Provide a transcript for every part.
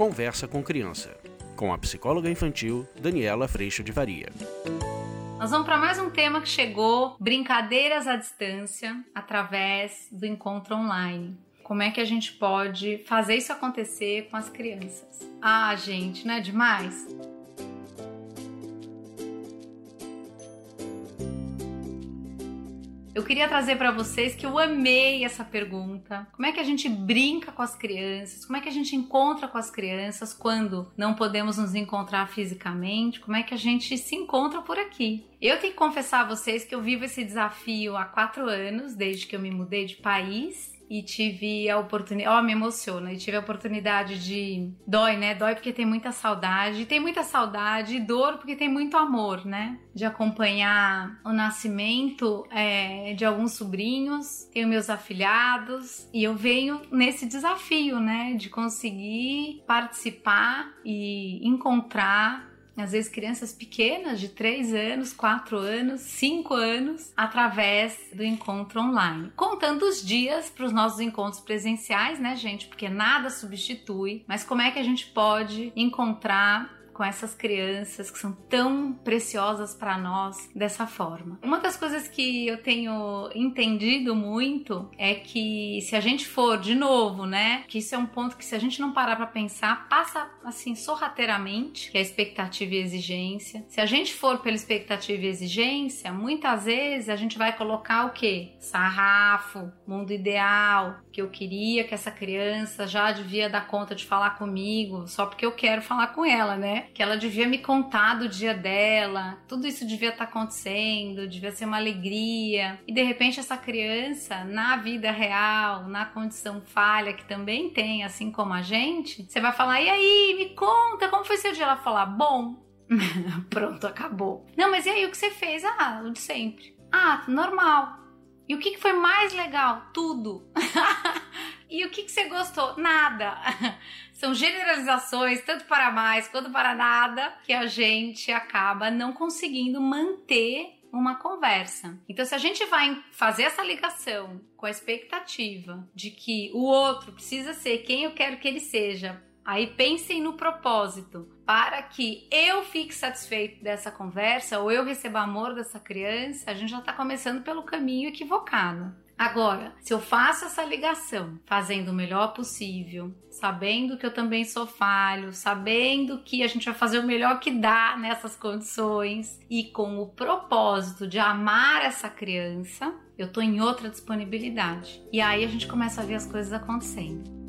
Conversa com Criança, com a psicóloga infantil Daniela Freixo de Varia. Nós vamos para mais um tema que chegou: brincadeiras à distância através do encontro online. Como é que a gente pode fazer isso acontecer com as crianças? Ah, gente, não é demais? Eu queria trazer para vocês que eu amei essa pergunta. Como é que a gente brinca com as crianças? Como é que a gente encontra com as crianças quando não podemos nos encontrar fisicamente? Como é que a gente se encontra por aqui? Eu tenho que confessar a vocês que eu vivo esse desafio há quatro anos, desde que eu me mudei de país e tive a oportunidade, ó, oh, me emociona, e tive a oportunidade de dói, né? Dói porque tem muita saudade, tem muita saudade e dor porque tem muito amor, né? De acompanhar o nascimento é, de alguns sobrinhos, tenho meus afilhados e eu venho nesse desafio, né? De conseguir participar e encontrar às vezes crianças pequenas de 3 anos, 4 anos, 5 anos, através do encontro online. Contando os dias para os nossos encontros presenciais, né, gente? Porque nada substitui, mas como é que a gente pode encontrar com essas crianças que são tão preciosas para nós dessa forma. Uma das coisas que eu tenho entendido muito é que se a gente for de novo, né, que isso é um ponto que se a gente não parar para pensar, passa assim sorrateiramente, que é expectativa e exigência. Se a gente for pela expectativa e exigência, muitas vezes a gente vai colocar o quê? Sarrafo, mundo ideal, que eu queria que essa criança já devia dar conta de falar comigo, só porque eu quero falar com ela, né? Que ela devia me contar do dia dela, tudo isso devia estar tá acontecendo, devia ser uma alegria. E de repente essa criança, na vida real, na condição falha que também tem, assim como a gente, você vai falar: "E aí, me conta, como foi seu dia?" Ela falar: "Bom". Pronto, acabou. Não, mas e aí o que você fez? Ah, o de sempre. Ah, normal. E o que foi mais legal? Tudo. e o que você gostou? Nada. São generalizações, tanto para mais quanto para nada, que a gente acaba não conseguindo manter uma conversa. Então, se a gente vai fazer essa ligação com a expectativa de que o outro precisa ser quem eu quero que ele seja, aí pensem no propósito para que eu fique satisfeito dessa conversa ou eu receba amor dessa criança, a gente já está começando pelo caminho equivocado. Agora, se eu faço essa ligação, fazendo o melhor possível, sabendo que eu também sou falho, sabendo que a gente vai fazer o melhor que dá nessas condições e com o propósito de amar essa criança, eu tô em outra disponibilidade. E aí a gente começa a ver as coisas acontecendo.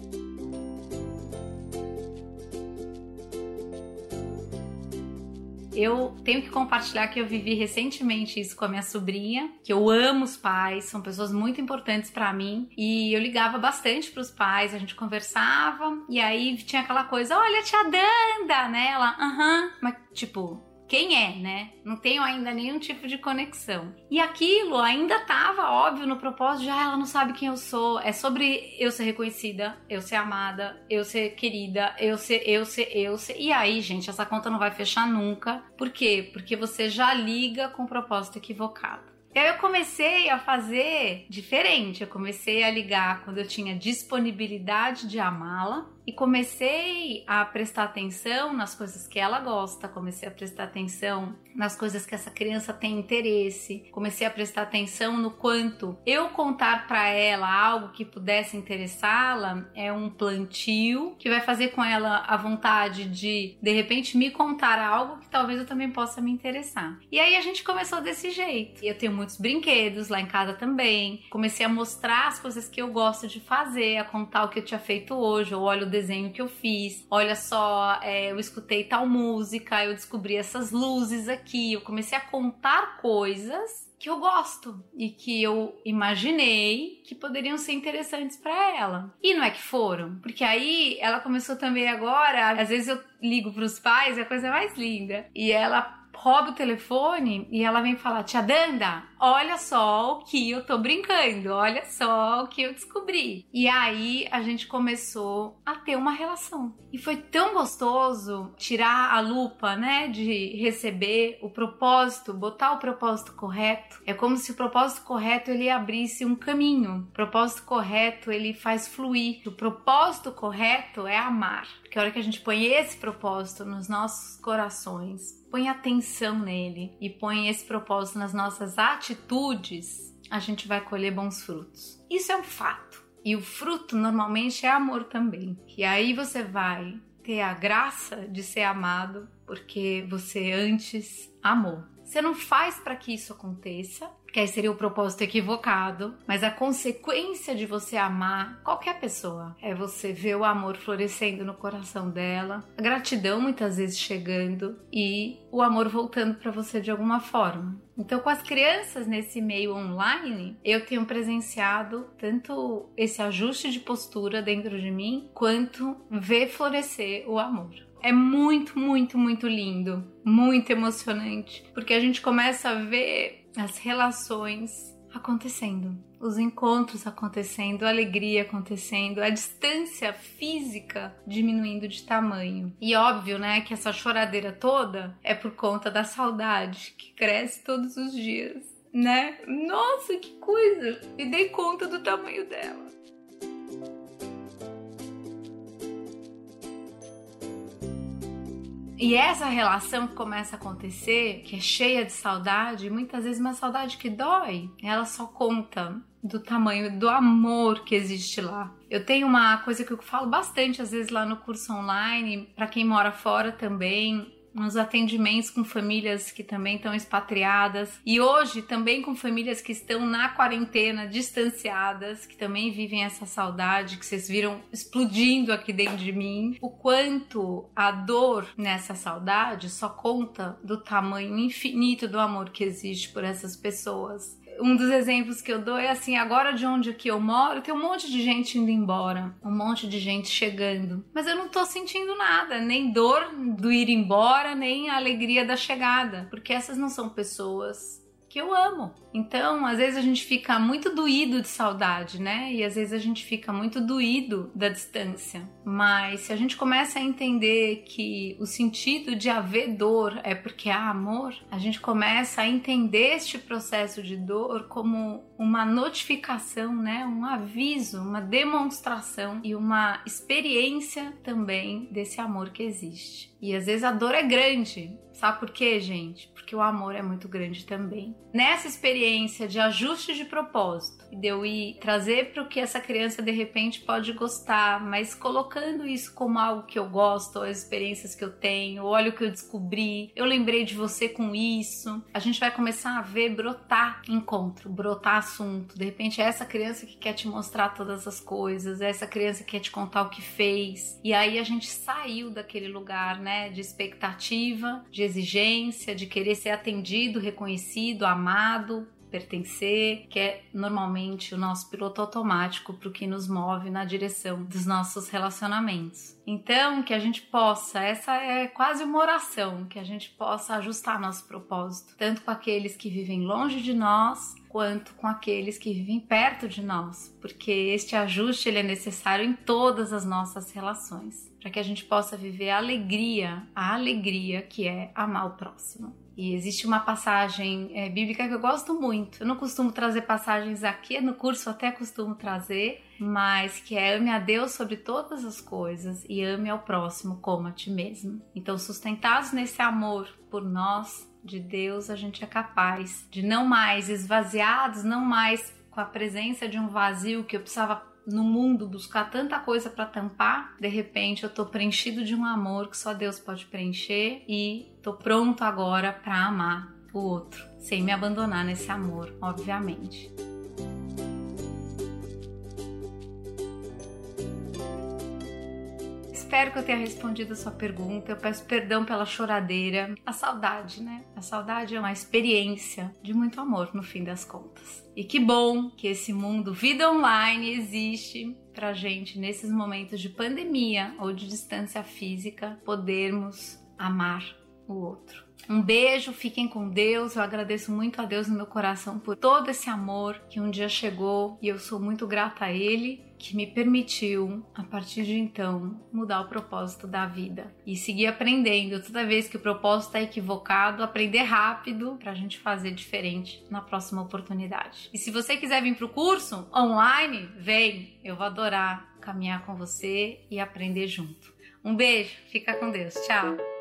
Eu tenho que compartilhar que eu vivi recentemente isso com a minha sobrinha, que eu amo os pais, são pessoas muito importantes para mim, e eu ligava bastante para os pais, a gente conversava, e aí tinha aquela coisa, olha, tia Danda, né? Ela, aham, mas tipo, quem é, né? Não tenho ainda nenhum tipo de conexão. E aquilo ainda estava óbvio no propósito, já ela não sabe quem eu sou. É sobre eu ser reconhecida, eu ser amada, eu ser querida, eu ser, eu ser, eu ser. E aí, gente, essa conta não vai fechar nunca. Por quê? Porque você já liga com o propósito equivocado. E aí eu comecei a fazer diferente. Eu comecei a ligar quando eu tinha disponibilidade de amá-la e comecei a prestar atenção nas coisas que ela gosta, comecei a prestar atenção nas coisas que essa criança tem interesse, comecei a prestar atenção no quanto eu contar para ela algo que pudesse interessá-la é um plantio que vai fazer com ela a vontade de de repente me contar algo que talvez eu também possa me interessar. E aí a gente começou desse jeito. Eu tenho muitos brinquedos lá em casa também. Comecei a mostrar as coisas que eu gosto de fazer, a contar o que eu tinha feito hoje, eu olho desenho que eu fiz. Olha só, é, eu escutei tal música, eu descobri essas luzes aqui. Eu comecei a contar coisas que eu gosto e que eu imaginei que poderiam ser interessantes para ela. E não é que foram, porque aí ela começou também agora, às vezes eu ligo para os pais, é a coisa mais linda. E ela rouba o telefone e ela vem falar: Tia Danda, olha só o que eu tô brincando, olha só o que eu descobri. E aí a gente começou a ter uma relação. E foi tão gostoso tirar a lupa, né, de receber o propósito, botar o propósito correto. É como se o propósito correto ele abrisse um caminho. O propósito correto ele faz fluir. O propósito correto é amar. Porque a hora que a gente põe esse propósito nos nossos corações, põe atenção nele e põe esse propósito nas nossas atitudes, a gente vai colher bons frutos. Isso é um fato. E o fruto normalmente é amor também. E aí você vai ter a graça de ser amado porque você antes amou. Você não faz para que isso aconteça, que aí seria o propósito equivocado, mas a consequência de você amar qualquer pessoa é você ver o amor florescendo no coração dela, a gratidão muitas vezes chegando e o amor voltando para você de alguma forma. Então, com as crianças nesse meio online, eu tenho presenciado tanto esse ajuste de postura dentro de mim, quanto ver florescer o amor. É muito, muito, muito lindo, muito emocionante, porque a gente começa a ver as relações acontecendo, os encontros acontecendo, a alegria acontecendo, a distância física diminuindo de tamanho. E óbvio, né, que essa choradeira toda é por conta da saudade que cresce todos os dias, né? Nossa, que coisa! Me dei conta do tamanho dela. E essa relação que começa a acontecer, que é cheia de saudade, muitas vezes uma saudade que dói, ela só conta do tamanho do amor que existe lá. Eu tenho uma coisa que eu falo bastante às vezes lá no curso online, para quem mora fora também, nos atendimentos com famílias que também estão expatriadas e hoje também com famílias que estão na quarentena, distanciadas, que também vivem essa saudade que vocês viram explodindo aqui dentro de mim. O quanto a dor nessa saudade só conta do tamanho infinito do amor que existe por essas pessoas um dos exemplos que eu dou é assim, agora de onde que eu moro, tem um monte de gente indo embora, um monte de gente chegando, mas eu não tô sentindo nada, nem dor do ir embora, nem a alegria da chegada, porque essas não são pessoas que eu amo. Então, às vezes a gente fica muito doído de saudade, né? E às vezes a gente fica muito doído da distância. Mas se a gente começa a entender que o sentido de haver dor é porque há amor, a gente começa a entender este processo de dor como uma notificação, né? Um aviso, uma demonstração e uma experiência também desse amor que existe. E às vezes a dor é grande. Sabe por quê, gente? Porque o amor é muito grande também. Nessa experiência de ajuste de propósito, de eu ir trazer para o que essa criança de repente pode gostar, mas colocando isso como algo que eu gosto, as experiências que eu tenho, olha o que eu descobri, eu lembrei de você com isso. A gente vai começar a ver brotar encontro, brotar assunto. De repente é essa criança que quer te mostrar todas as coisas, é essa criança que quer te contar o que fez. E aí a gente saiu daquele lugar, né, de expectativa, de exigência, de querer ser atendido, reconhecido, amado, pertencer, que é normalmente o nosso piloto automático para o que nos move na direção dos nossos relacionamentos. Então, que a gente possa, essa é quase uma oração, que a gente possa ajustar nosso propósito, tanto com aqueles que vivem longe de nós, quanto com aqueles que vivem perto de nós, porque este ajuste ele é necessário em todas as nossas relações, para que a gente possa viver a alegria, a alegria que é amar o próximo. E existe uma passagem é, bíblica que eu gosto muito. Eu não costumo trazer passagens aqui, no curso até costumo trazer, mas que é ame a Deus sobre todas as coisas e ame ao próximo como a ti mesmo. Então, sustentados nesse amor por nós, de Deus, a gente é capaz de não mais esvaziados, não mais com a presença de um vazio que eu precisava no mundo buscar tanta coisa para tampar, de repente eu tô preenchido de um amor que só Deus pode preencher e tô pronto agora para amar o outro, sem me abandonar nesse amor, obviamente. Espero que eu tenha respondido a sua pergunta. Eu peço perdão pela choradeira. A saudade, né? A saudade é uma experiência de muito amor no fim das contas. E que bom que esse mundo vida online existe pra gente nesses momentos de pandemia ou de distância física podermos amar o outro. Um beijo, fiquem com Deus. Eu agradeço muito a Deus no meu coração por todo esse amor que um dia chegou e eu sou muito grata a Ele que me permitiu, a partir de então, mudar o propósito da vida e seguir aprendendo. Toda vez que o propósito está equivocado, aprender rápido para a gente fazer diferente na próxima oportunidade. E se você quiser vir para o curso online, vem, eu vou adorar caminhar com você e aprender junto. Um beijo, fica com Deus. Tchau.